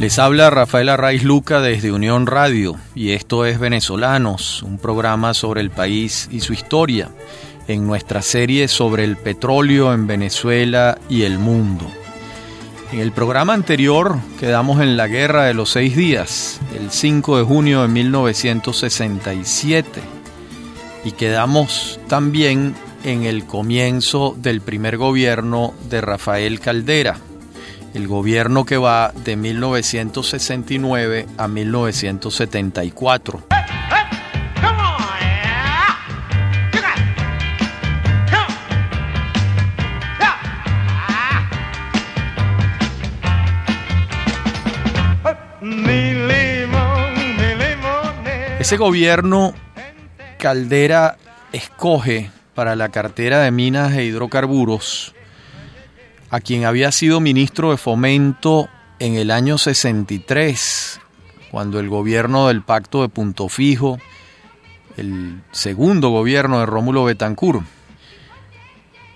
Les habla Rafael Arraiz Luca desde Unión Radio y esto es Venezolanos, un programa sobre el país y su historia, en nuestra serie sobre el petróleo en Venezuela y el mundo. En el programa anterior quedamos en la Guerra de los Seis Días, el 5 de junio de 1967, y quedamos también en el comienzo del primer gobierno de Rafael Caldera el gobierno que va de 1969 a 1974. Ese gobierno Caldera escoge para la cartera de minas e hidrocarburos a quien había sido ministro de Fomento en el año 63, cuando el gobierno del Pacto de Punto Fijo, el segundo gobierno de Rómulo Betancourt,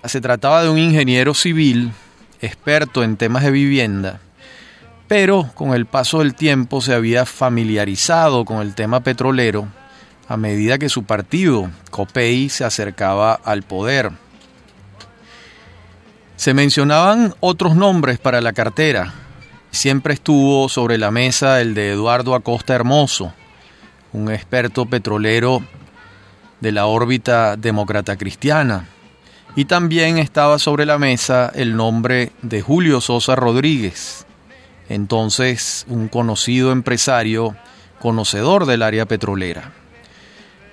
se trataba de un ingeniero civil experto en temas de vivienda, pero con el paso del tiempo se había familiarizado con el tema petrolero a medida que su partido, COPEI, se acercaba al poder. Se mencionaban otros nombres para la cartera. Siempre estuvo sobre la mesa el de Eduardo Acosta Hermoso, un experto petrolero de la órbita demócrata cristiana. Y también estaba sobre la mesa el nombre de Julio Sosa Rodríguez, entonces un conocido empresario conocedor del área petrolera.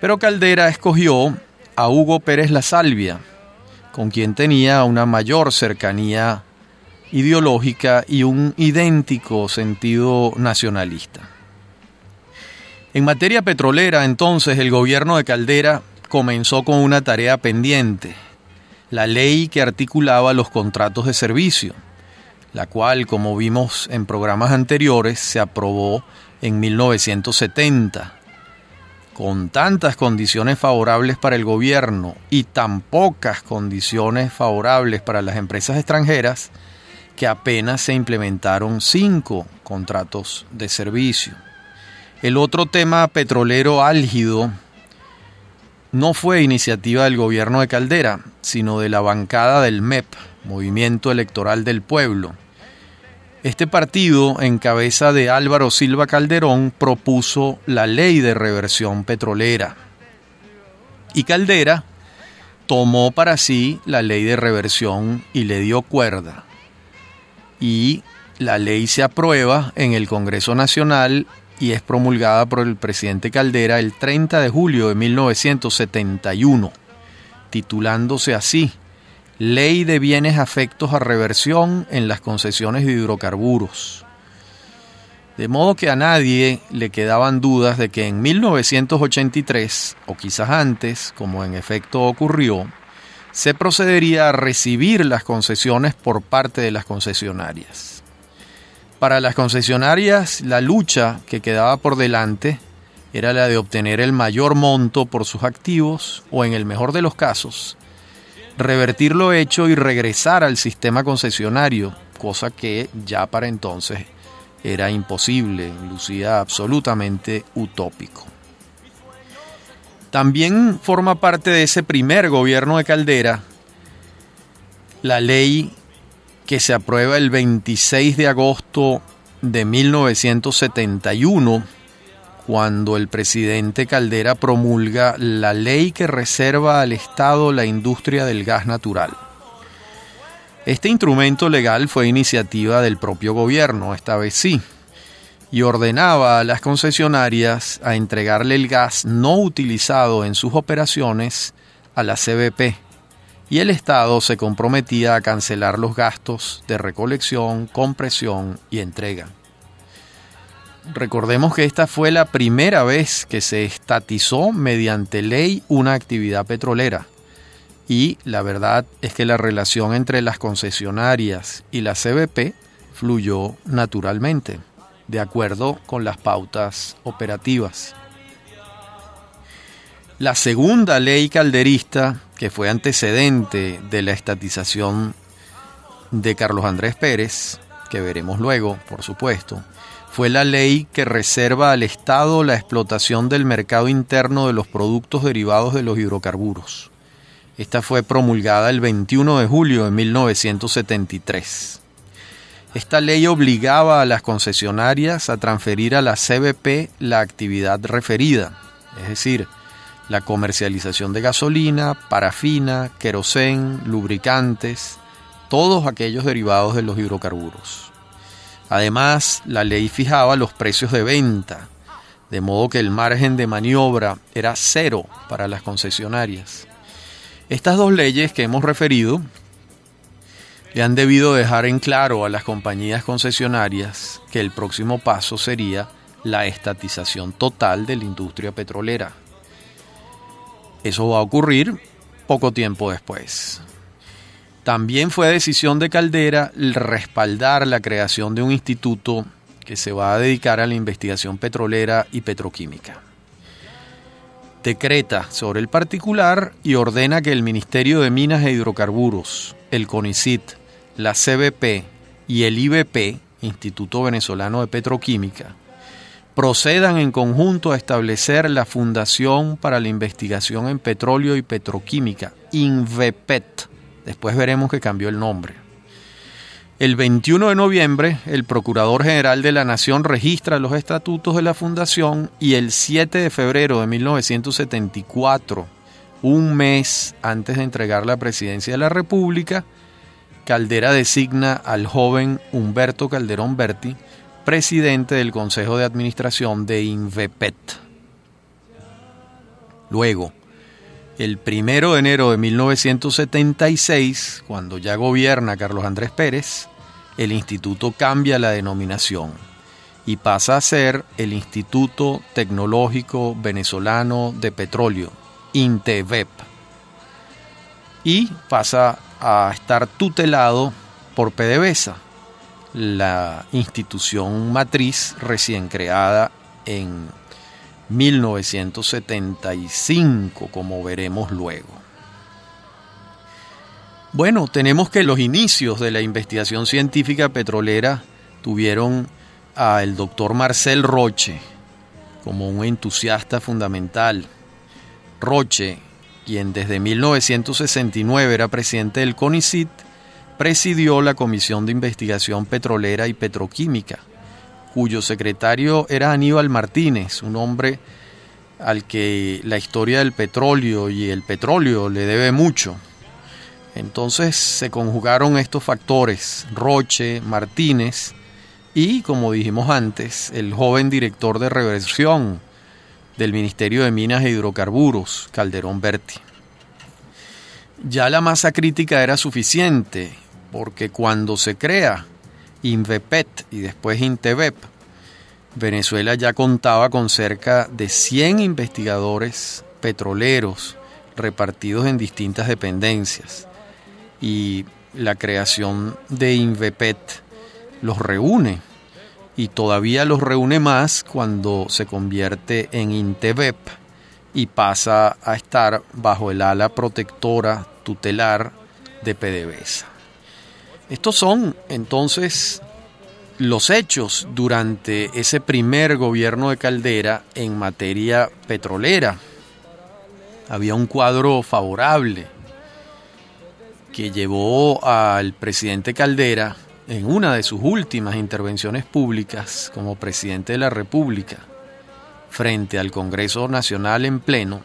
Pero Caldera escogió a Hugo Pérez La Salvia, con quien tenía una mayor cercanía ideológica y un idéntico sentido nacionalista. En materia petrolera, entonces, el gobierno de Caldera comenzó con una tarea pendiente, la ley que articulaba los contratos de servicio, la cual, como vimos en programas anteriores, se aprobó en 1970 con tantas condiciones favorables para el gobierno y tan pocas condiciones favorables para las empresas extranjeras, que apenas se implementaron cinco contratos de servicio. El otro tema petrolero álgido no fue iniciativa del gobierno de Caldera, sino de la bancada del MEP, Movimiento Electoral del Pueblo, este partido, en cabeza de Álvaro Silva Calderón, propuso la ley de reversión petrolera. Y Caldera tomó para sí la ley de reversión y le dio cuerda. Y la ley se aprueba en el Congreso Nacional y es promulgada por el presidente Caldera el 30 de julio de 1971, titulándose así Ley de bienes afectos a reversión en las concesiones de hidrocarburos. De modo que a nadie le quedaban dudas de que en 1983, o quizás antes, como en efecto ocurrió, se procedería a recibir las concesiones por parte de las concesionarias. Para las concesionarias, la lucha que quedaba por delante era la de obtener el mayor monto por sus activos o, en el mejor de los casos, revertir lo hecho y regresar al sistema concesionario, cosa que ya para entonces era imposible, lucía absolutamente utópico. También forma parte de ese primer gobierno de Caldera la ley que se aprueba el 26 de agosto de 1971 cuando el presidente Caldera promulga la ley que reserva al Estado la industria del gas natural. Este instrumento legal fue iniciativa del propio gobierno, esta vez sí, y ordenaba a las concesionarias a entregarle el gas no utilizado en sus operaciones a la CBP, y el Estado se comprometía a cancelar los gastos de recolección, compresión y entrega. Recordemos que esta fue la primera vez que se estatizó mediante ley una actividad petrolera. Y la verdad es que la relación entre las concesionarias y la CBP fluyó naturalmente, de acuerdo con las pautas operativas. La segunda ley calderista, que fue antecedente de la estatización de Carlos Andrés Pérez, que veremos luego, por supuesto, fue la ley que reserva al Estado la explotación del mercado interno de los productos derivados de los hidrocarburos. Esta fue promulgada el 21 de julio de 1973. Esta ley obligaba a las concesionarias a transferir a la CBP la actividad referida, es decir, la comercialización de gasolina, parafina, querosén, lubricantes, todos aquellos derivados de los hidrocarburos. Además, la ley fijaba los precios de venta, de modo que el margen de maniobra era cero para las concesionarias. Estas dos leyes que hemos referido le han debido dejar en claro a las compañías concesionarias que el próximo paso sería la estatización total de la industria petrolera. Eso va a ocurrir poco tiempo después. También fue decisión de Caldera respaldar la creación de un instituto que se va a dedicar a la investigación petrolera y petroquímica. Decreta sobre el particular y ordena que el Ministerio de Minas e Hidrocarburos, el CONICIT, la CBP y el IBP, Instituto Venezolano de Petroquímica, procedan en conjunto a establecer la Fundación para la Investigación en Petróleo y Petroquímica, INVEPET, Después veremos que cambió el nombre. El 21 de noviembre, el Procurador General de la Nación registra los estatutos de la Fundación y el 7 de febrero de 1974, un mes antes de entregar la presidencia de la República, Caldera designa al joven Humberto Calderón Berti presidente del Consejo de Administración de Invepet. Luego, el primero de enero de 1976, cuando ya gobierna Carlos Andrés Pérez, el instituto cambia la denominación y pasa a ser el Instituto Tecnológico Venezolano de Petróleo, INTEVEP, y pasa a estar tutelado por PDVSA, la institución matriz recién creada en 1975, como veremos luego. Bueno, tenemos que los inicios de la investigación científica petrolera tuvieron al doctor Marcel Roche como un entusiasta fundamental. Roche, quien desde 1969 era presidente del CONICIT, presidió la Comisión de Investigación Petrolera y Petroquímica cuyo secretario era Aníbal Martínez, un hombre al que la historia del petróleo y el petróleo le debe mucho. Entonces se conjugaron estos factores, Roche, Martínez y, como dijimos antes, el joven director de reversión del Ministerio de Minas e Hidrocarburos, Calderón Berti. Ya la masa crítica era suficiente, porque cuando se crea Invepet y después Intevep, Venezuela ya contaba con cerca de 100 investigadores petroleros repartidos en distintas dependencias y la creación de Invepet los reúne y todavía los reúne más cuando se convierte en Intevep y pasa a estar bajo el ala protectora tutelar de PDVSA. Estos son entonces los hechos durante ese primer gobierno de Caldera en materia petrolera. Había un cuadro favorable que llevó al presidente Caldera en una de sus últimas intervenciones públicas como presidente de la República frente al Congreso Nacional en pleno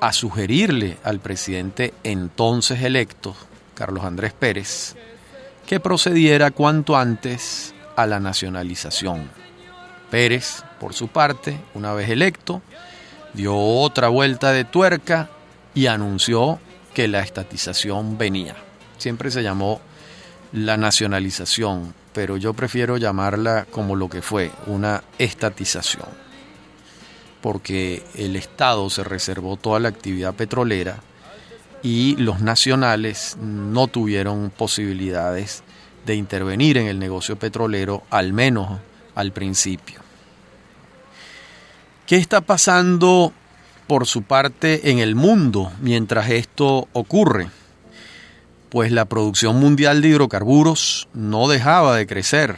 a sugerirle al presidente entonces electo, Carlos Andrés Pérez, que procediera cuanto antes a la nacionalización. Pérez, por su parte, una vez electo, dio otra vuelta de tuerca y anunció que la estatización venía. Siempre se llamó la nacionalización, pero yo prefiero llamarla como lo que fue, una estatización, porque el Estado se reservó toda la actividad petrolera y los nacionales no tuvieron posibilidades de intervenir en el negocio petrolero, al menos al principio. ¿Qué está pasando por su parte en el mundo mientras esto ocurre? Pues la producción mundial de hidrocarburos no dejaba de crecer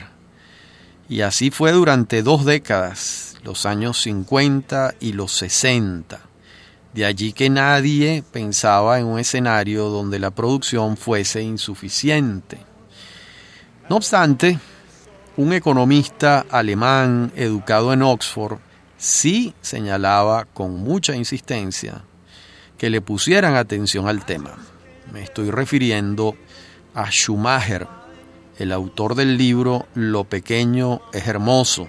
Y así fue durante dos décadas, los años 50 y los 60. De allí que nadie pensaba en un escenario donde la producción fuese insuficiente. No obstante, un economista alemán educado en Oxford sí señalaba con mucha insistencia que le pusieran atención al tema. Me estoy refiriendo a Schumacher, el autor del libro Lo pequeño es hermoso,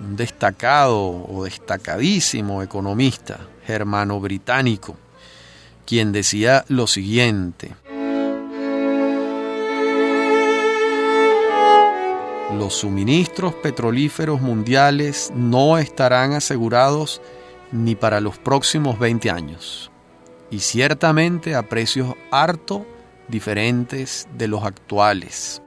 un destacado o destacadísimo economista germano-británico, quien decía lo siguiente. Los suministros petrolíferos mundiales no estarán asegurados ni para los próximos 20 años, y ciertamente a precios harto diferentes de los actuales.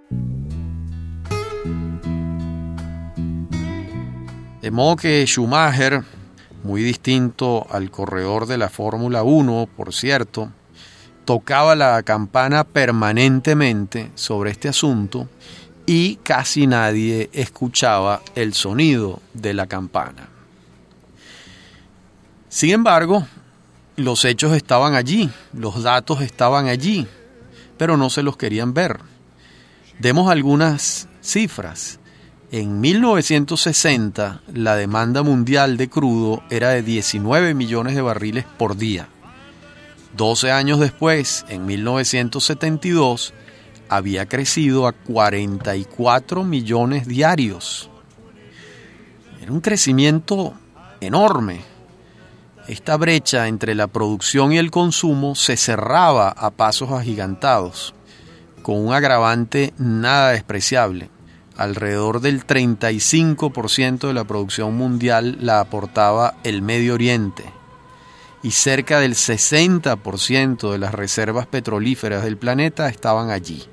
De modo que Schumacher, muy distinto al corredor de la Fórmula 1, por cierto, tocaba la campana permanentemente sobre este asunto y casi nadie escuchaba el sonido de la campana. Sin embargo, los hechos estaban allí, los datos estaban allí, pero no se los querían ver. Demos algunas cifras. En 1960 la demanda mundial de crudo era de 19 millones de barriles por día. 12 años después, en 1972, había crecido a 44 millones diarios. Era un crecimiento enorme. Esta brecha entre la producción y el consumo se cerraba a pasos agigantados, con un agravante nada despreciable. Alrededor del 35% de la producción mundial la aportaba el Medio Oriente y cerca del 60% de las reservas petrolíferas del planeta estaban allí.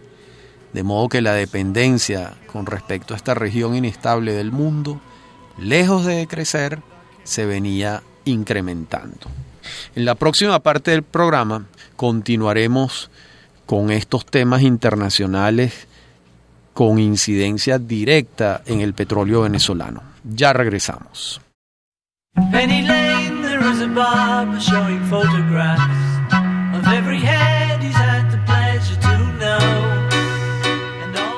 De modo que la dependencia con respecto a esta región inestable del mundo, lejos de crecer, se venía incrementando. En la próxima parte del programa continuaremos con estos temas internacionales con incidencia directa en el petróleo venezolano. Ya regresamos.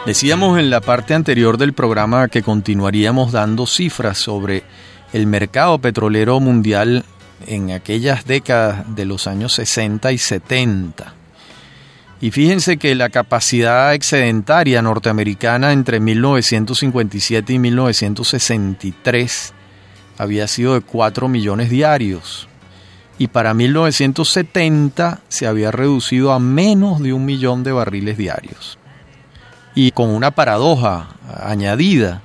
Decíamos en la parte anterior del programa que continuaríamos dando cifras sobre el mercado petrolero mundial en aquellas décadas de los años 60 y 70. Y fíjense que la capacidad excedentaria norteamericana entre 1957 y 1963 había sido de 4 millones diarios. Y para 1970 se había reducido a menos de un millón de barriles diarios. Y con una paradoja añadida,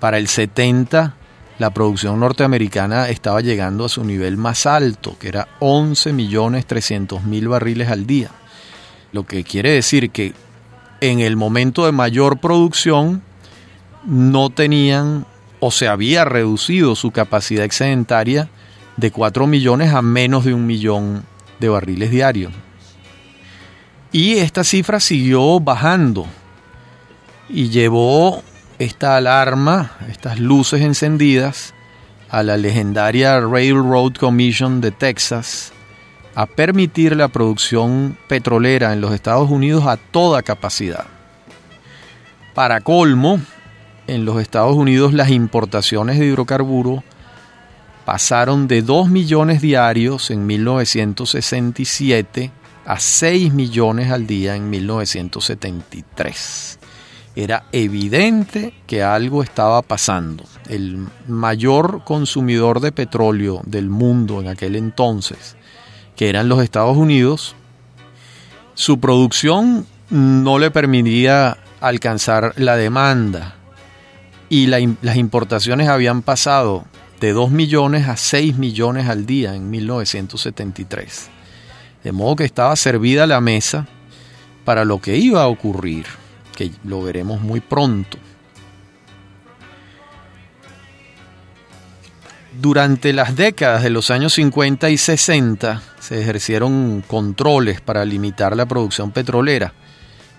para el 70 la producción norteamericana estaba llegando a su nivel más alto, que era 11 millones 300 mil barriles al día. Lo que quiere decir que en el momento de mayor producción no tenían o se había reducido su capacidad excedentaria de 4 millones a menos de un millón de barriles diarios. Y esta cifra siguió bajando y llevó esta alarma, estas luces encendidas, a la legendaria Railroad Commission de Texas a permitir la producción petrolera en los Estados Unidos a toda capacidad. Para colmo, en los Estados Unidos las importaciones de hidrocarburos pasaron de 2 millones diarios en 1967 a 6 millones al día en 1973 era evidente que algo estaba pasando. El mayor consumidor de petróleo del mundo en aquel entonces, que eran los Estados Unidos, su producción no le permitía alcanzar la demanda y las importaciones habían pasado de 2 millones a 6 millones al día en 1973. De modo que estaba servida la mesa para lo que iba a ocurrir que lo veremos muy pronto. Durante las décadas de los años 50 y 60 se ejercieron controles para limitar la producción petrolera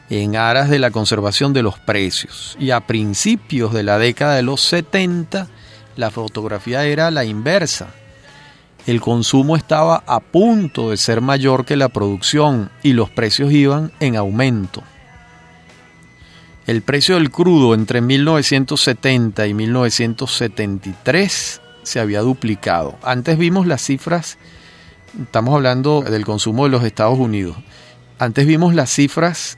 en aras de la conservación de los precios. Y a principios de la década de los 70, la fotografía era la inversa. El consumo estaba a punto de ser mayor que la producción y los precios iban en aumento. El precio del crudo entre 1970 y 1973 se había duplicado. Antes vimos las cifras, estamos hablando del consumo de los Estados Unidos. Antes vimos las cifras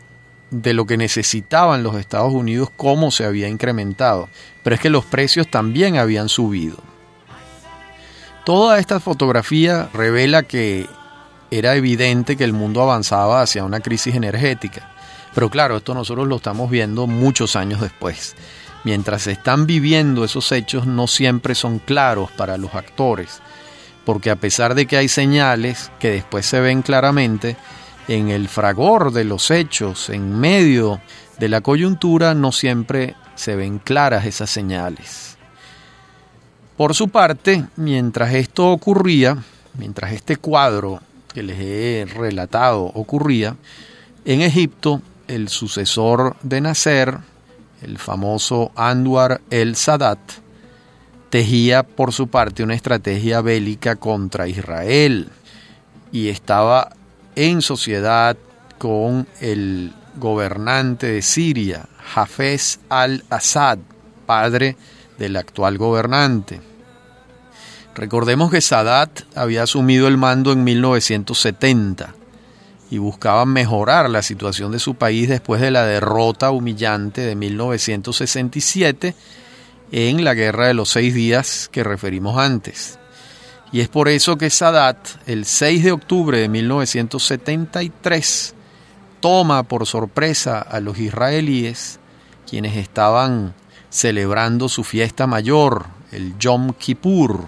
de lo que necesitaban los Estados Unidos, cómo se había incrementado. Pero es que los precios también habían subido. Toda esta fotografía revela que era evidente que el mundo avanzaba hacia una crisis energética. Pero claro, esto nosotros lo estamos viendo muchos años después. Mientras se están viviendo esos hechos no siempre son claros para los actores, porque a pesar de que hay señales que después se ven claramente, en el fragor de los hechos, en medio de la coyuntura, no siempre se ven claras esas señales. Por su parte, mientras esto ocurría, mientras este cuadro que les he relatado ocurría, en Egipto el sucesor de Nasser, el famoso Anwar el Sadat, tejía por su parte una estrategia bélica contra Israel y estaba en sociedad con el gobernante de Siria, Hafez al-Assad, padre del actual gobernante. Recordemos que Sadat había asumido el mando en 1970 y buscaba mejorar la situación de su país después de la derrota humillante de 1967 en la Guerra de los Seis Días que referimos antes. Y es por eso que Sadat, el 6 de octubre de 1973, toma por sorpresa a los israelíes, quienes estaban celebrando su fiesta mayor, el Yom Kippur,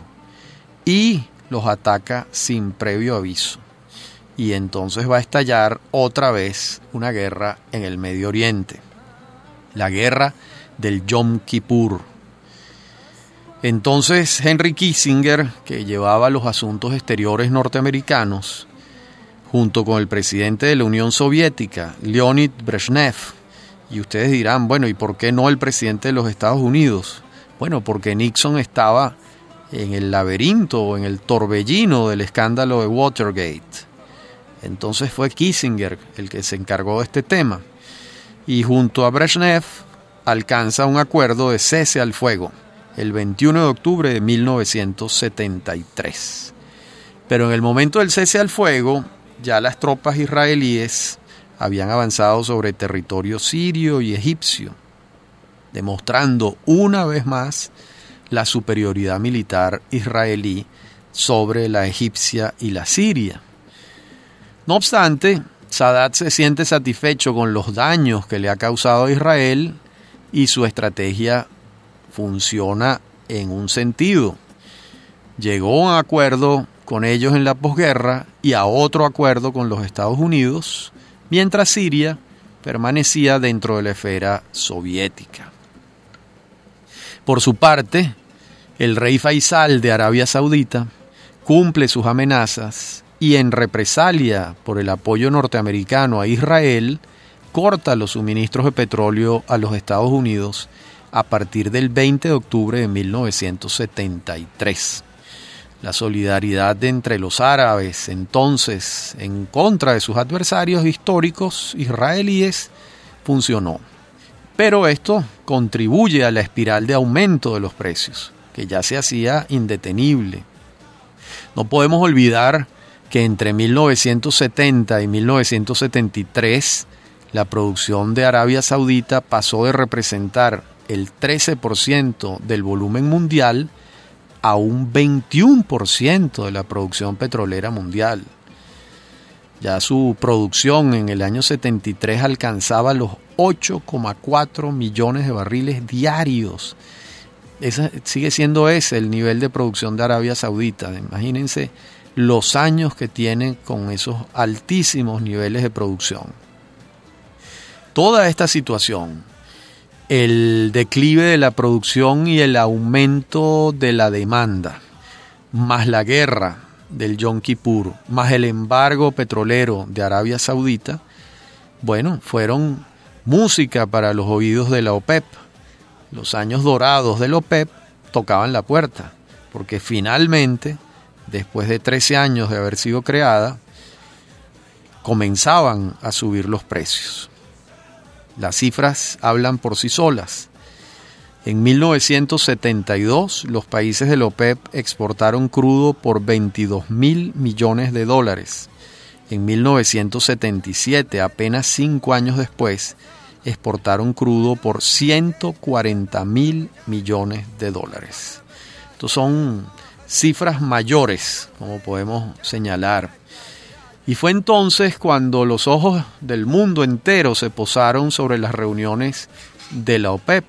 y los ataca sin previo aviso. Y entonces va a estallar otra vez una guerra en el Medio Oriente, la guerra del Yom Kippur entonces Henry Kissinger, que llevaba los asuntos exteriores norteamericanos, junto con el presidente de la Unión Soviética, Leonid Brezhnev, y ustedes dirán, bueno, ¿y por qué no el presidente de los Estados Unidos? Bueno, porque Nixon estaba en el laberinto o en el torbellino del escándalo de Watergate. Entonces fue Kissinger el que se encargó de este tema. Y junto a Brezhnev alcanza un acuerdo de cese al fuego el 21 de octubre de 1973. Pero en el momento del cese al fuego, ya las tropas israelíes habían avanzado sobre territorio sirio y egipcio, demostrando una vez más la superioridad militar israelí sobre la egipcia y la siria. No obstante, Sadat se siente satisfecho con los daños que le ha causado a Israel y su estrategia funciona en un sentido. Llegó a un acuerdo con ellos en la posguerra y a otro acuerdo con los Estados Unidos, mientras Siria permanecía dentro de la esfera soviética. Por su parte, el rey Faisal de Arabia Saudita cumple sus amenazas y en represalia por el apoyo norteamericano a Israel, corta los suministros de petróleo a los Estados Unidos a partir del 20 de octubre de 1973. La solidaridad entre los árabes entonces en contra de sus adversarios históricos israelíes funcionó. Pero esto contribuye a la espiral de aumento de los precios, que ya se hacía indetenible. No podemos olvidar que entre 1970 y 1973 la producción de Arabia Saudita pasó de representar el 13% del volumen mundial a un 21% de la producción petrolera mundial. Ya su producción en el año 73 alcanzaba los 8,4 millones de barriles diarios. Sigue siendo ese el nivel de producción de Arabia Saudita. Imagínense los años que tiene con esos altísimos niveles de producción. Toda esta situación el declive de la producción y el aumento de la demanda, más la guerra del Yom Kippur, más el embargo petrolero de Arabia Saudita, bueno, fueron música para los oídos de la OPEP. Los años dorados de la OPEP tocaban la puerta, porque finalmente, después de 13 años de haber sido creada, comenzaban a subir los precios. Las cifras hablan por sí solas. En 1972, los países de la OPEP exportaron crudo por 22 mil millones de dólares. En 1977, apenas cinco años después, exportaron crudo por 140 mil millones de dólares. Estos son cifras mayores, como podemos señalar. Y fue entonces cuando los ojos del mundo entero se posaron sobre las reuniones de la OPEP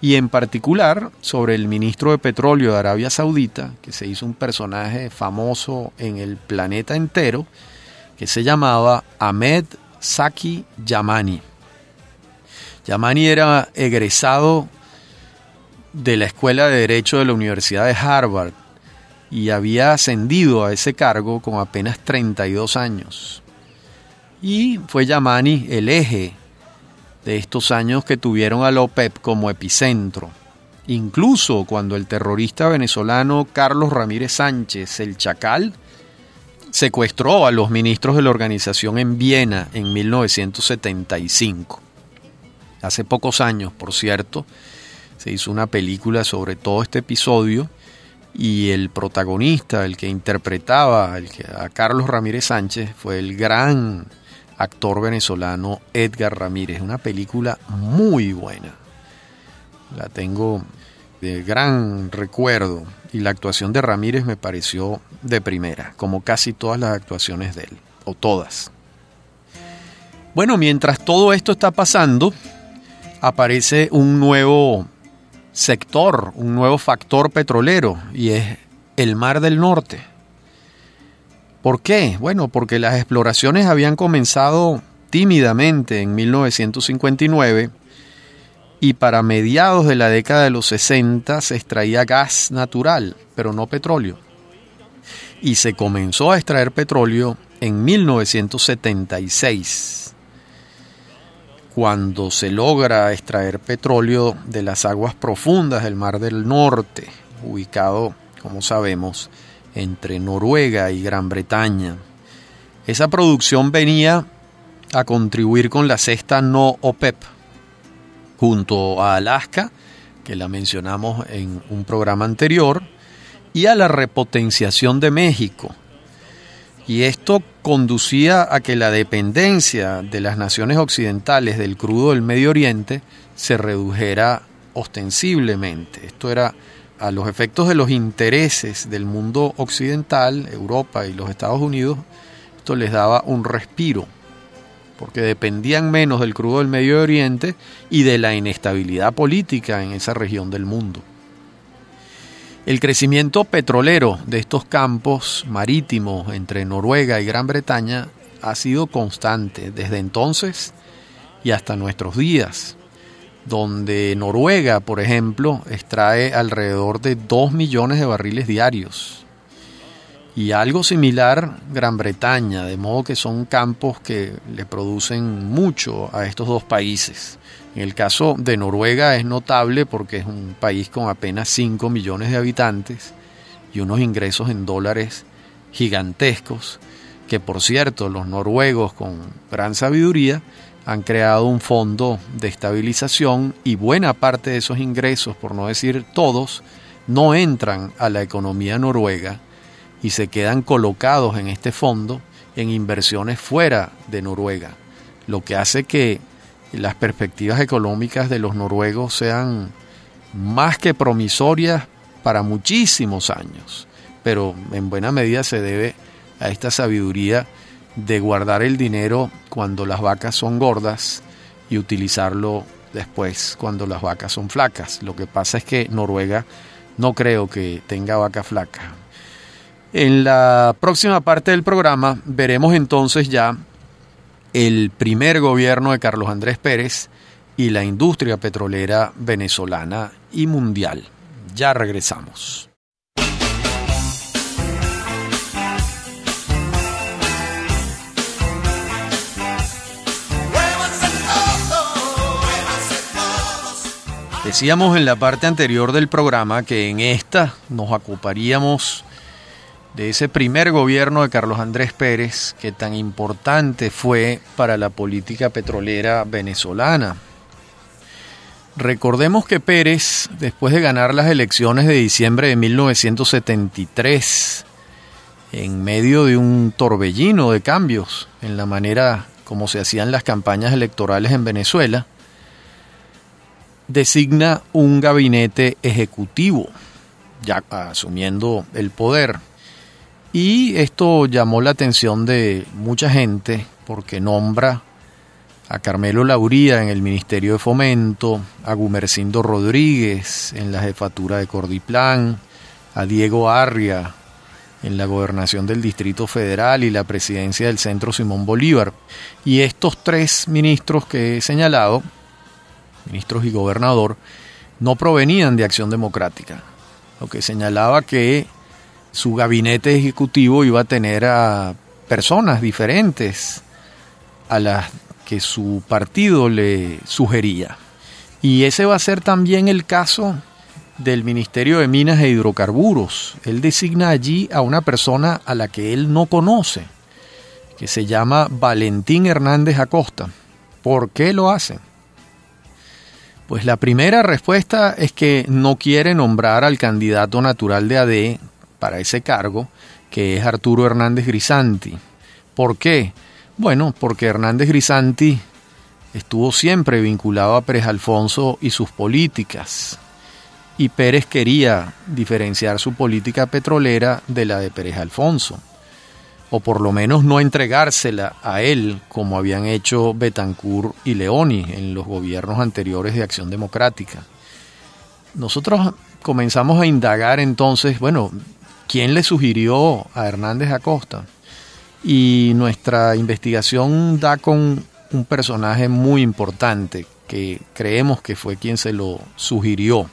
y en particular sobre el ministro de Petróleo de Arabia Saudita, que se hizo un personaje famoso en el planeta entero, que se llamaba Ahmed Saki Yamani. Yamani era egresado de la Escuela de Derecho de la Universidad de Harvard y había ascendido a ese cargo con apenas 32 años. Y fue Yamani el eje de estos años que tuvieron a la OPEP como epicentro. Incluso cuando el terrorista venezolano Carlos Ramírez Sánchez, el Chacal, secuestró a los ministros de la organización en Viena en 1975. Hace pocos años, por cierto, se hizo una película sobre todo este episodio y el protagonista, el que interpretaba a Carlos Ramírez Sánchez, fue el gran actor venezolano Edgar Ramírez. Una película muy buena. La tengo de gran recuerdo y la actuación de Ramírez me pareció de primera, como casi todas las actuaciones de él, o todas. Bueno, mientras todo esto está pasando, aparece un nuevo sector, un nuevo factor petrolero y es el Mar del Norte. ¿Por qué? Bueno, porque las exploraciones habían comenzado tímidamente en 1959 y para mediados de la década de los 60 se extraía gas natural, pero no petróleo. Y se comenzó a extraer petróleo en 1976 cuando se logra extraer petróleo de las aguas profundas del Mar del Norte, ubicado, como sabemos, entre Noruega y Gran Bretaña. Esa producción venía a contribuir con la cesta no OPEP, junto a Alaska, que la mencionamos en un programa anterior, y a la repotenciación de México, y esto conducía a que la dependencia de las naciones occidentales del crudo del Medio Oriente se redujera ostensiblemente. Esto era a los efectos de los intereses del mundo occidental, Europa y los Estados Unidos, esto les daba un respiro, porque dependían menos del crudo del Medio Oriente y de la inestabilidad política en esa región del mundo. El crecimiento petrolero de estos campos marítimos entre Noruega y Gran Bretaña ha sido constante desde entonces y hasta nuestros días, donde Noruega, por ejemplo, extrae alrededor de 2 millones de barriles diarios. Y algo similar Gran Bretaña, de modo que son campos que le producen mucho a estos dos países. En el caso de Noruega es notable porque es un país con apenas 5 millones de habitantes y unos ingresos en dólares gigantescos, que por cierto los noruegos con gran sabiduría han creado un fondo de estabilización y buena parte de esos ingresos, por no decir todos, no entran a la economía noruega y se quedan colocados en este fondo en inversiones fuera de Noruega, lo que hace que las perspectivas económicas de los noruegos sean más que promisorias para muchísimos años, pero en buena medida se debe a esta sabiduría de guardar el dinero cuando las vacas son gordas y utilizarlo después cuando las vacas son flacas. Lo que pasa es que Noruega no creo que tenga vaca flaca. En la próxima parte del programa veremos entonces ya el primer gobierno de Carlos Andrés Pérez y la industria petrolera venezolana y mundial. Ya regresamos. Decíamos en la parte anterior del programa que en esta nos ocuparíamos de ese primer gobierno de Carlos Andrés Pérez que tan importante fue para la política petrolera venezolana. Recordemos que Pérez, después de ganar las elecciones de diciembre de 1973, en medio de un torbellino de cambios en la manera como se hacían las campañas electorales en Venezuela, designa un gabinete ejecutivo, ya asumiendo el poder. Y esto llamó la atención de mucha gente porque nombra a Carmelo Lauría en el Ministerio de Fomento, a Gumercindo Rodríguez en la jefatura de Cordiplan, a Diego Arria en la gobernación del Distrito Federal y la presidencia del Centro Simón Bolívar. Y estos tres ministros que he señalado ministros y gobernador, no provenían de Acción Democrática, lo que señalaba que su gabinete ejecutivo iba a tener a personas diferentes a las que su partido le sugería. Y ese va a ser también el caso del Ministerio de Minas e Hidrocarburos. Él designa allí a una persona a la que él no conoce, que se llama Valentín Hernández Acosta. ¿Por qué lo hace? Pues la primera respuesta es que no quiere nombrar al candidato natural de AD para ese cargo, que es Arturo Hernández Grisanti. ¿Por qué? Bueno, porque Hernández Grisanti estuvo siempre vinculado a Pérez Alfonso y sus políticas. Y Pérez quería diferenciar su política petrolera de la de Pérez Alfonso o por lo menos no entregársela a él como habían hecho Betancourt y Leoni en los gobiernos anteriores de Acción Democrática. Nosotros comenzamos a indagar entonces, bueno, ¿quién le sugirió a Hernández Acosta? Y nuestra investigación da con un personaje muy importante que creemos que fue quien se lo sugirió,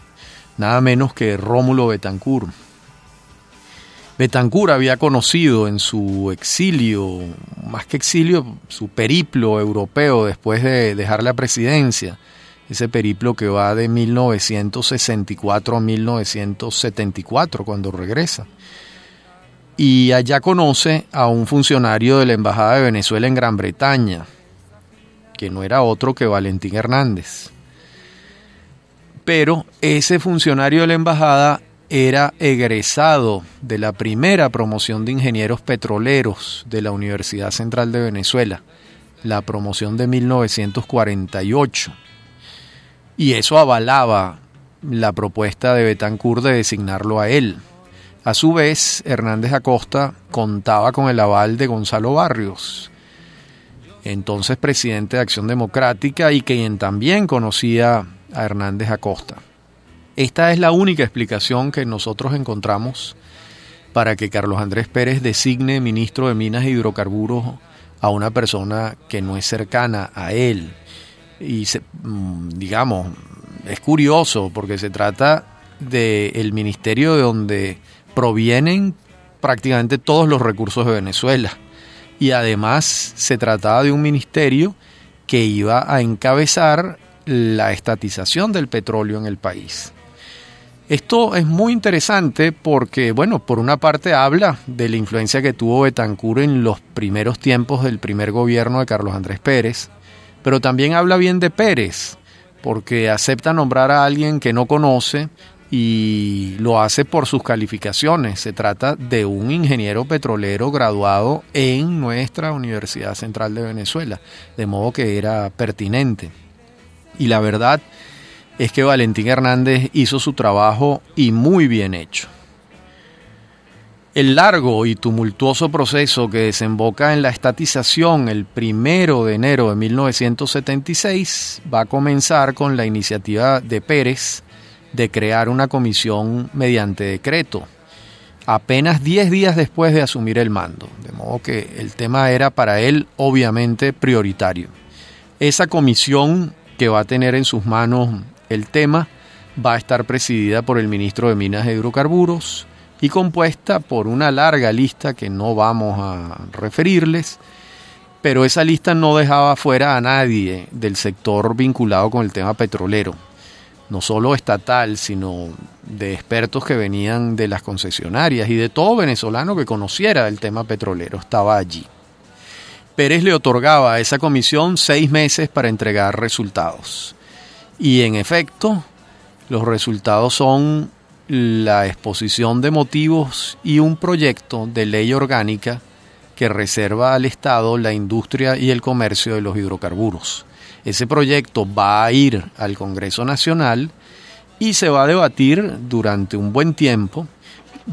nada menos que Rómulo Betancourt. Betancourt había conocido en su exilio, más que exilio, su periplo europeo después de dejar la presidencia, ese periplo que va de 1964 a 1974 cuando regresa. Y allá conoce a un funcionario de la Embajada de Venezuela en Gran Bretaña, que no era otro que Valentín Hernández. Pero ese funcionario de la embajada era egresado de la primera promoción de ingenieros petroleros de la Universidad Central de Venezuela, la promoción de 1948. Y eso avalaba la propuesta de Betancourt de designarlo a él. A su vez, Hernández Acosta contaba con el aval de Gonzalo Barrios, entonces presidente de Acción Democrática y quien también conocía a Hernández Acosta. Esta es la única explicación que nosotros encontramos para que Carlos Andrés Pérez designe ministro de Minas e Hidrocarburos a una persona que no es cercana a él. Y mm, digamos, es curioso porque se trata del ministerio de donde provienen prácticamente todos los recursos de Venezuela. Y además se trataba de un ministerio que iba a encabezar la estatización del petróleo en el país. Esto es muy interesante porque, bueno, por una parte habla de la influencia que tuvo Betancourt en los primeros tiempos del primer gobierno de Carlos Andrés Pérez, pero también habla bien de Pérez, porque acepta nombrar a alguien que no conoce y lo hace por sus calificaciones. Se trata de un ingeniero petrolero graduado en nuestra Universidad Central de Venezuela, de modo que era pertinente. Y la verdad es que Valentín Hernández hizo su trabajo y muy bien hecho. El largo y tumultuoso proceso que desemboca en la estatización el primero de enero de 1976 va a comenzar con la iniciativa de Pérez de crear una comisión mediante decreto, apenas 10 días después de asumir el mando, de modo que el tema era para él obviamente prioritario. Esa comisión que va a tener en sus manos el tema va a estar presidida por el ministro de Minas e Hidrocarburos y compuesta por una larga lista que no vamos a referirles, pero esa lista no dejaba fuera a nadie del sector vinculado con el tema petrolero. no solo estatal, sino de expertos que venían de las concesionarias y de todo venezolano que conociera el tema petrolero, estaba allí. Pérez le otorgaba a esa comisión seis meses para entregar resultados. Y en efecto, los resultados son la exposición de motivos y un proyecto de ley orgánica que reserva al Estado la industria y el comercio de los hidrocarburos. Ese proyecto va a ir al Congreso Nacional y se va a debatir durante un buen tiempo.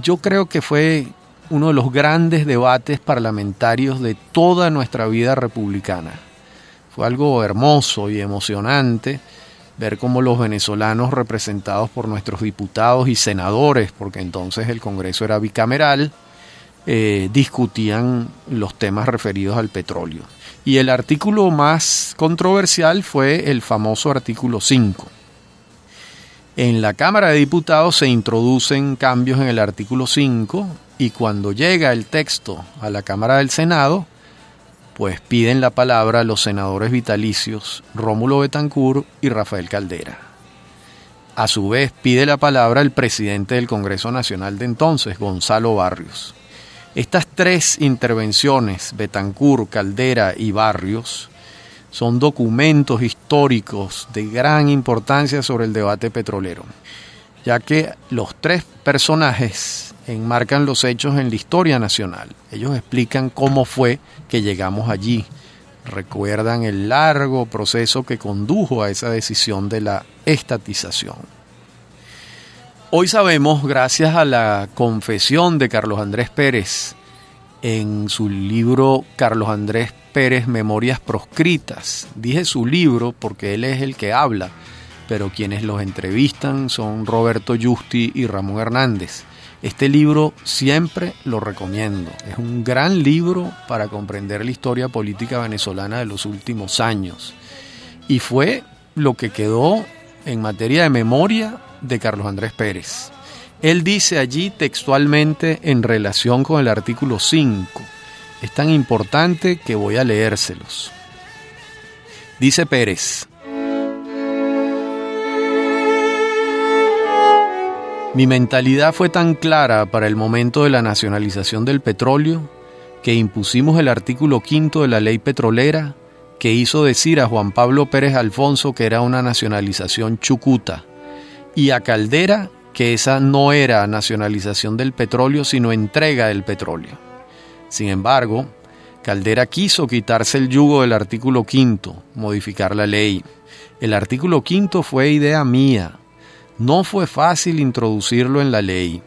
Yo creo que fue uno de los grandes debates parlamentarios de toda nuestra vida republicana. Fue algo hermoso y emocionante ver cómo los venezolanos representados por nuestros diputados y senadores, porque entonces el Congreso era bicameral, eh, discutían los temas referidos al petróleo. Y el artículo más controversial fue el famoso artículo 5. En la Cámara de Diputados se introducen cambios en el artículo 5 y cuando llega el texto a la Cámara del Senado, pues piden la palabra los senadores vitalicios Rómulo Betancourt y Rafael Caldera. A su vez pide la palabra el presidente del Congreso Nacional de entonces, Gonzalo Barrios. Estas tres intervenciones, Betancourt, Caldera y Barrios, son documentos históricos de gran importancia sobre el debate petrolero, ya que los tres personajes enmarcan los hechos en la historia nacional. Ellos explican cómo fue que llegamos allí, recuerdan el largo proceso que condujo a esa decisión de la estatización. Hoy sabemos, gracias a la confesión de Carlos Andrés Pérez en su libro Carlos Andrés Pérez Memorias Proscritas, dije su libro porque él es el que habla, pero quienes los entrevistan son Roberto Justi y Ramón Hernández. Este libro siempre lo recomiendo. Es un gran libro para comprender la historia política venezolana de los últimos años. Y fue lo que quedó en materia de memoria de Carlos Andrés Pérez. Él dice allí textualmente en relación con el artículo 5. Es tan importante que voy a leérselos. Dice Pérez, Mi mentalidad fue tan clara para el momento de la nacionalización del petróleo que impusimos el artículo quinto de la ley petrolera que hizo decir a Juan Pablo Pérez Alfonso que era una nacionalización chucuta y a Caldera que esa no era nacionalización del petróleo sino entrega del petróleo. Sin embargo, Caldera quiso quitarse el yugo del artículo quinto, modificar la ley. El artículo quinto fue idea mía, no fue fácil introducirlo en la ley.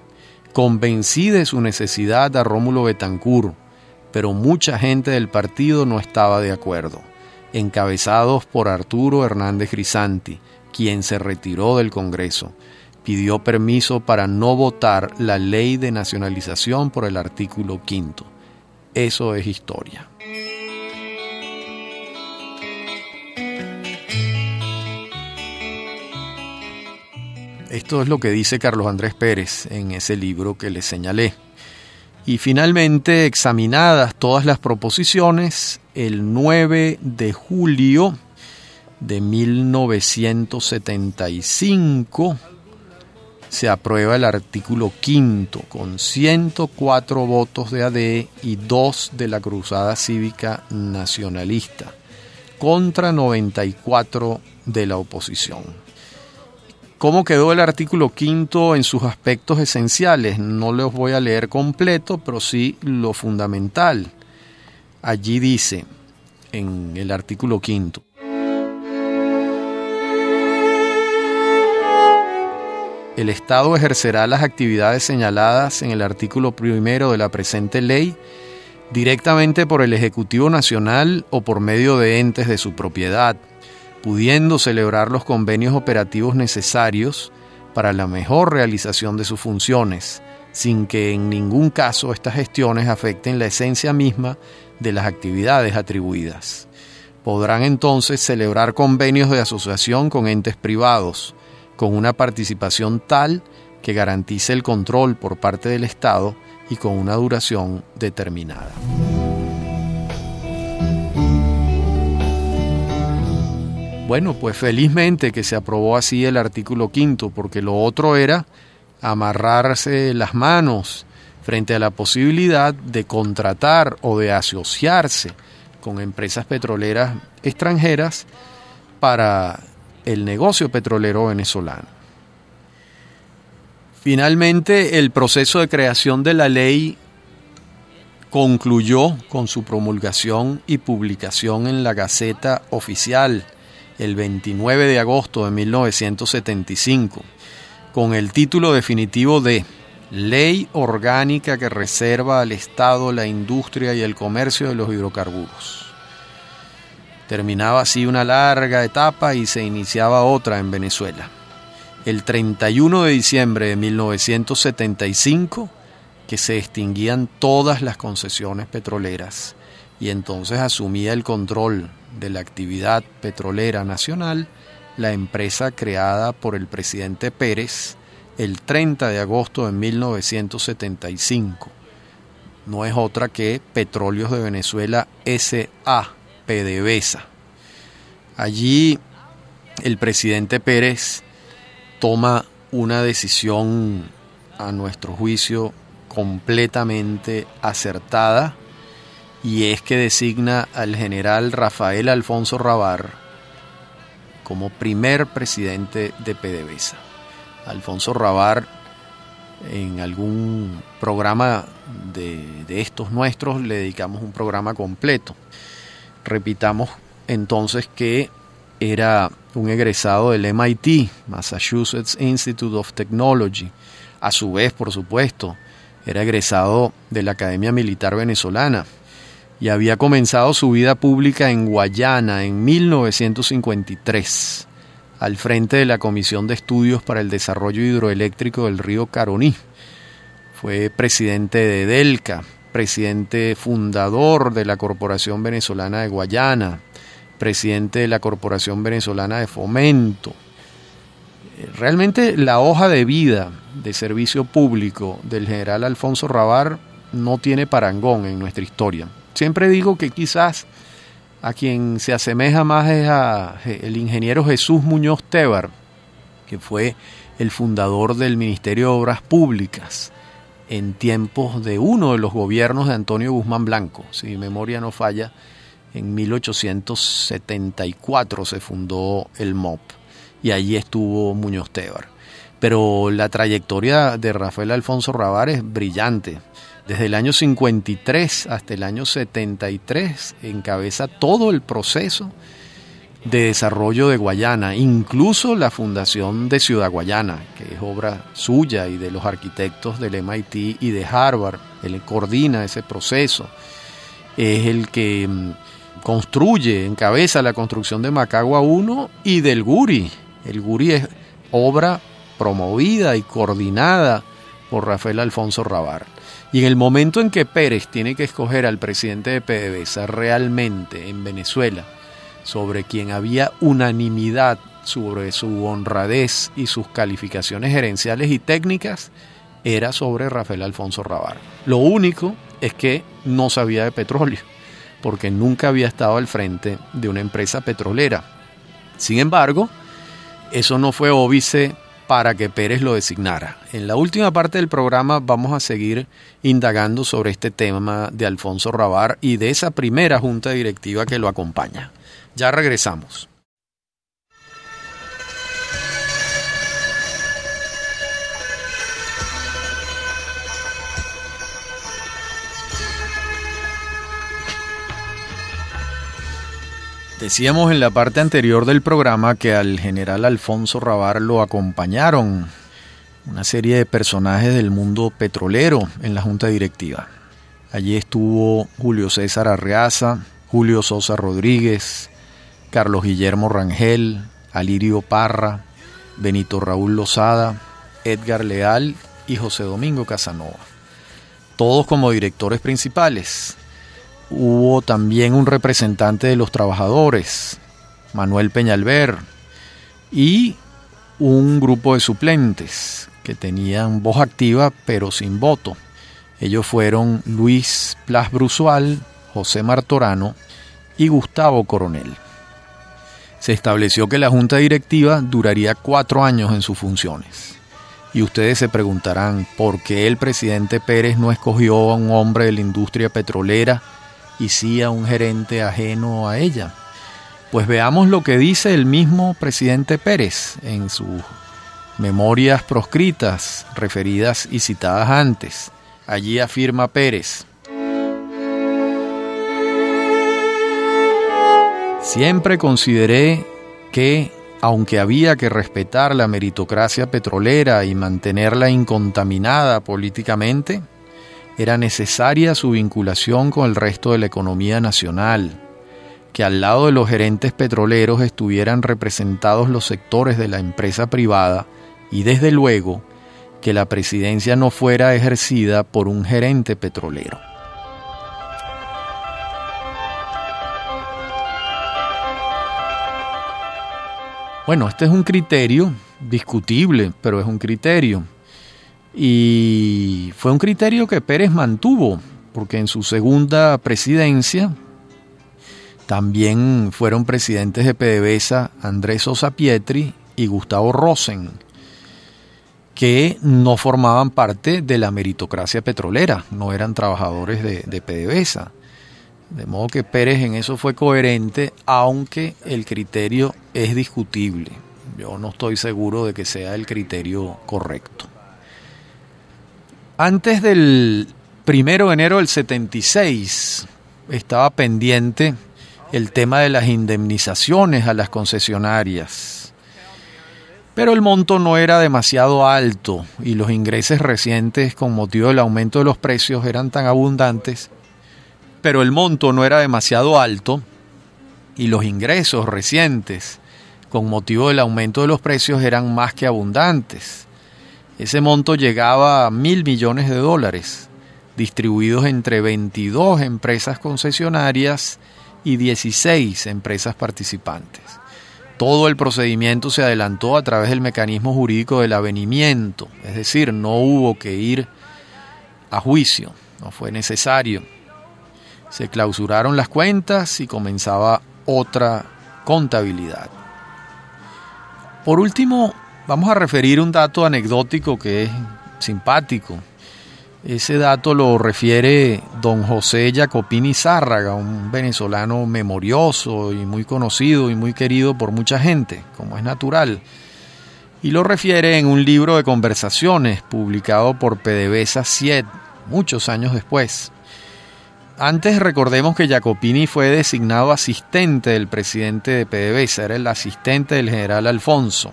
Convencí de su necesidad a Rómulo Betancourt, pero mucha gente del partido no estaba de acuerdo, encabezados por Arturo Hernández Grisanti, quien se retiró del Congreso. Pidió permiso para no votar la ley de nacionalización por el artículo quinto. Eso es historia. Esto es lo que dice Carlos Andrés Pérez en ese libro que les señalé. Y finalmente, examinadas todas las proposiciones, el 9 de julio de 1975 se aprueba el artículo quinto con 104 votos de AD y 2 de la Cruzada Cívica Nacionalista contra 94 de la oposición. ¿Cómo quedó el artículo quinto en sus aspectos esenciales? No los voy a leer completo, pero sí lo fundamental. Allí dice, en el artículo quinto, el Estado ejercerá las actividades señaladas en el artículo primero de la presente ley directamente por el Ejecutivo Nacional o por medio de entes de su propiedad pudiendo celebrar los convenios operativos necesarios para la mejor realización de sus funciones, sin que en ningún caso estas gestiones afecten la esencia misma de las actividades atribuidas. Podrán entonces celebrar convenios de asociación con entes privados, con una participación tal que garantice el control por parte del Estado y con una duración determinada. Bueno, pues felizmente que se aprobó así el artículo quinto, porque lo otro era amarrarse las manos frente a la posibilidad de contratar o de asociarse con empresas petroleras extranjeras para el negocio petrolero venezolano. Finalmente, el proceso de creación de la ley concluyó con su promulgación y publicación en la Gaceta Oficial el 29 de agosto de 1975, con el título definitivo de Ley Orgánica que reserva al Estado la industria y el comercio de los hidrocarburos. Terminaba así una larga etapa y se iniciaba otra en Venezuela. El 31 de diciembre de 1975, que se extinguían todas las concesiones petroleras y entonces asumía el control de la actividad petrolera nacional la empresa creada por el presidente Pérez el 30 de agosto de 1975. No es otra que Petróleos de Venezuela SA, PDVSA. Allí el presidente Pérez toma una decisión, a nuestro juicio, completamente acertada y es que designa al general Rafael Alfonso Rabar como primer presidente de PDVSA. Alfonso Rabar en algún programa de, de, estos nuestros le dedicamos un programa completo. Repitamos entonces que era un egresado del MIT, Massachusetts Institute of Technology. A su vez, por supuesto, era egresado de la Academia Militar Venezolana y había comenzado su vida pública en Guayana en 1953, al frente de la Comisión de Estudios para el Desarrollo Hidroeléctrico del río Caroní. Fue presidente de Delca, presidente fundador de la Corporación Venezolana de Guayana, presidente de la Corporación Venezolana de Fomento. Realmente la hoja de vida de servicio público del general Alfonso Rabar no tiene parangón en nuestra historia. Siempre digo que quizás a quien se asemeja más es a el ingeniero Jesús Muñoz Tebar, que fue el fundador del Ministerio de Obras Públicas en tiempos de uno de los gobiernos de Antonio Guzmán Blanco, si mi memoria no falla, en 1874 se fundó el MOP y allí estuvo Muñoz Tebar. Pero la trayectoria de Rafael Alfonso Rabar es brillante. Desde el año 53 hasta el año 73 encabeza todo el proceso de desarrollo de Guayana, incluso la fundación de Ciudad Guayana, que es obra suya y de los arquitectos del MIT y de Harvard. Él coordina ese proceso. Es el que mm, construye, encabeza la construcción de Macagua 1 y del Guri. El Guri es obra promovida y coordinada por Rafael Alfonso Rabar. Y en el momento en que Pérez tiene que escoger al presidente de PDVSA realmente en Venezuela, sobre quien había unanimidad sobre su honradez y sus calificaciones gerenciales y técnicas, era sobre Rafael Alfonso Rabar. Lo único es que no sabía de petróleo porque nunca había estado al frente de una empresa petrolera. Sin embargo, eso no fue óbice para que Pérez lo designara. En la última parte del programa vamos a seguir indagando sobre este tema de Alfonso Rabar y de esa primera junta directiva que lo acompaña. Ya regresamos. Decíamos en la parte anterior del programa que al general Alfonso Rabar lo acompañaron una serie de personajes del mundo petrolero en la junta directiva. Allí estuvo Julio César Arreaza, Julio Sosa Rodríguez, Carlos Guillermo Rangel, Alirio Parra, Benito Raúl Lozada, Edgar Leal y José Domingo Casanova. Todos como directores principales, hubo también un representante de los trabajadores, Manuel Peñalver, y un grupo de suplentes que tenían voz activa pero sin voto. Ellos fueron Luis Plas Brusual, José Martorano y Gustavo Coronel. se estableció que la junta directiva duraría cuatro años en sus funciones. Y ustedes se preguntarán por qué el presidente Pérez no escogió a un hombre de la industria petrolera y sí a un gerente ajeno a ella. Pues veamos lo que dice el mismo presidente Pérez en sus memorias proscritas, referidas y citadas antes. Allí afirma Pérez, Siempre consideré que, aunque había que respetar la meritocracia petrolera y mantenerla incontaminada políticamente, era necesaria su vinculación con el resto de la economía nacional, que al lado de los gerentes petroleros estuvieran representados los sectores de la empresa privada y desde luego que la presidencia no fuera ejercida por un gerente petrolero. Bueno, este es un criterio discutible, pero es un criterio. Y fue un criterio que Pérez mantuvo, porque en su segunda presidencia también fueron presidentes de PDVSA Andrés Sosa Pietri y Gustavo Rosen, que no formaban parte de la meritocracia petrolera, no eran trabajadores de, de PDVSA. De modo que Pérez en eso fue coherente, aunque el criterio es discutible. Yo no estoy seguro de que sea el criterio correcto. Antes del primero de enero del 76 estaba pendiente el tema de las indemnizaciones a las concesionarias. Pero el monto no era demasiado alto y los ingresos recientes con motivo del aumento de los precios eran tan abundantes pero el monto no era demasiado alto y los ingresos recientes con motivo del aumento de los precios eran más que abundantes. Ese monto llegaba a mil millones de dólares, distribuidos entre 22 empresas concesionarias y 16 empresas participantes. Todo el procedimiento se adelantó a través del mecanismo jurídico del avenimiento, es decir, no hubo que ir a juicio, no fue necesario. Se clausuraron las cuentas y comenzaba otra contabilidad. Por último, vamos a referir un dato anecdótico que es simpático. Ese dato lo refiere don José Jacopini Zárraga, un venezolano memorioso y muy conocido y muy querido por mucha gente, como es natural. Y lo refiere en un libro de conversaciones publicado por PDVSA 7, muchos años después. Antes recordemos que Jacopini fue designado asistente del presidente de PDVSA, era el asistente del general Alfonso,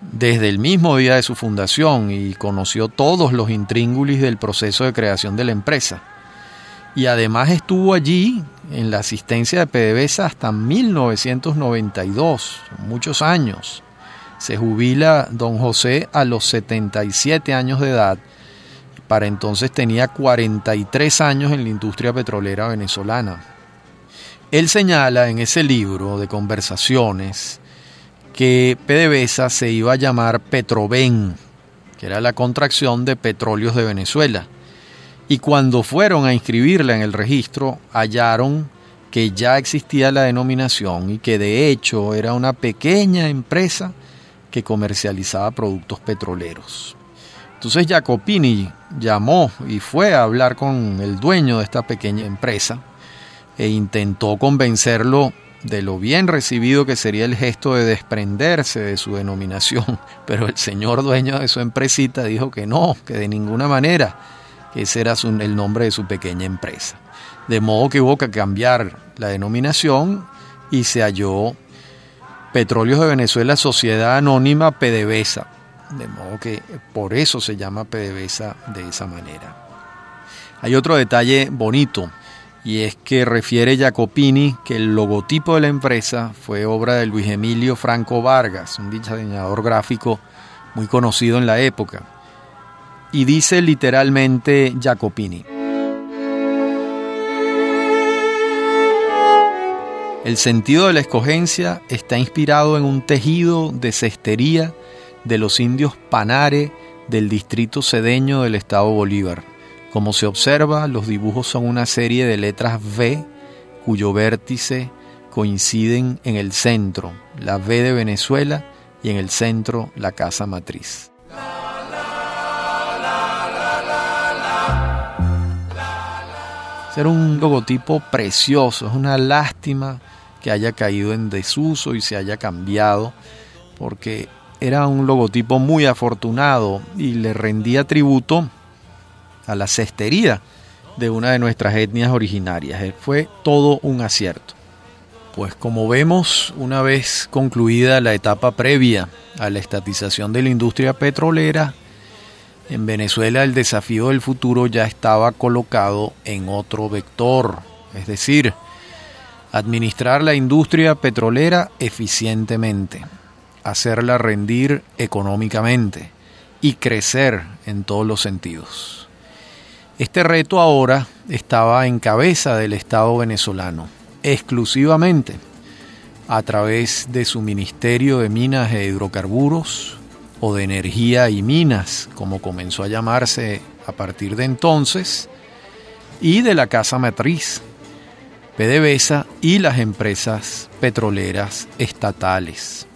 desde el mismo día de su fundación y conoció todos los intríngulis del proceso de creación de la empresa. Y además estuvo allí en la asistencia de PDVSA hasta 1992, muchos años. Se jubila don José a los 77 años de edad para entonces tenía 43 años en la industria petrolera venezolana. Él señala en ese libro de conversaciones que PDVSA se iba a llamar Petroven, que era la contracción de Petróleos de Venezuela. Y cuando fueron a inscribirla en el registro, hallaron que ya existía la denominación y que de hecho era una pequeña empresa que comercializaba productos petroleros. Entonces Jacopini llamó y fue a hablar con el dueño de esta pequeña empresa e intentó convencerlo de lo bien recibido que sería el gesto de desprenderse de su denominación, pero el señor dueño de su empresita dijo que no, que de ninguna manera, que ese era el nombre de su pequeña empresa. De modo que hubo que cambiar la denominación y se halló Petróleos de Venezuela Sociedad Anónima PDVSA, de modo que por eso se llama PDVSA de esa manera. Hay otro detalle bonito y es que refiere Jacopini que el logotipo de la empresa fue obra de Luis Emilio Franco Vargas, un diseñador gráfico muy conocido en la época. Y dice literalmente Jacopini. El sentido de la escogencia está inspirado en un tejido de cestería de los indios Panare del distrito cedeño del estado Bolívar. Como se observa, los dibujos son una serie de letras V cuyo vértice coinciden en el centro, la V de Venezuela y en el centro la casa matriz. Ser un logotipo precioso, es una lástima que haya caído en desuso y se haya cambiado, porque era un logotipo muy afortunado y le rendía tributo a la cestería de una de nuestras etnias originarias. Eh, fue todo un acierto. Pues como vemos, una vez concluida la etapa previa a la estatización de la industria petrolera, en Venezuela el desafío del futuro ya estaba colocado en otro vector, es decir, administrar la industria petrolera eficientemente, hacerla rendir económicamente y crecer en todos los sentidos. Este reto ahora estaba en cabeza del Estado venezolano, exclusivamente a través de su Ministerio de Minas e Hidrocarburos, o de Energía y Minas, como comenzó a llamarse a partir de entonces, y de la Casa Matriz, PDVSA y las empresas petroleras estatales.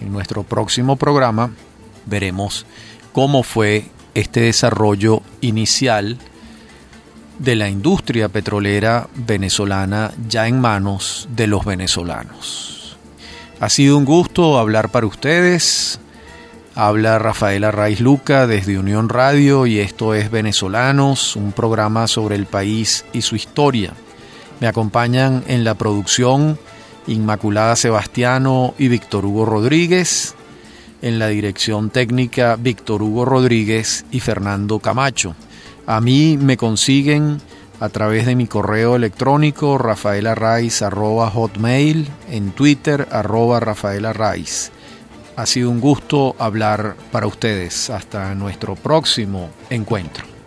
En nuestro próximo programa veremos cómo fue este desarrollo inicial de la industria petrolera venezolana ya en manos de los venezolanos. Ha sido un gusto hablar para ustedes. Habla Rafaela Raiz Luca desde Unión Radio y esto es Venezolanos, un programa sobre el país y su historia. Me acompañan en la producción Inmaculada Sebastiano y Víctor Hugo Rodríguez, en la dirección técnica Víctor Hugo Rodríguez y Fernando Camacho. A mí me consiguen a través de mi correo electrónico hotmail en Twitter arroba Rafaela Ha sido un gusto hablar para ustedes. Hasta nuestro próximo encuentro.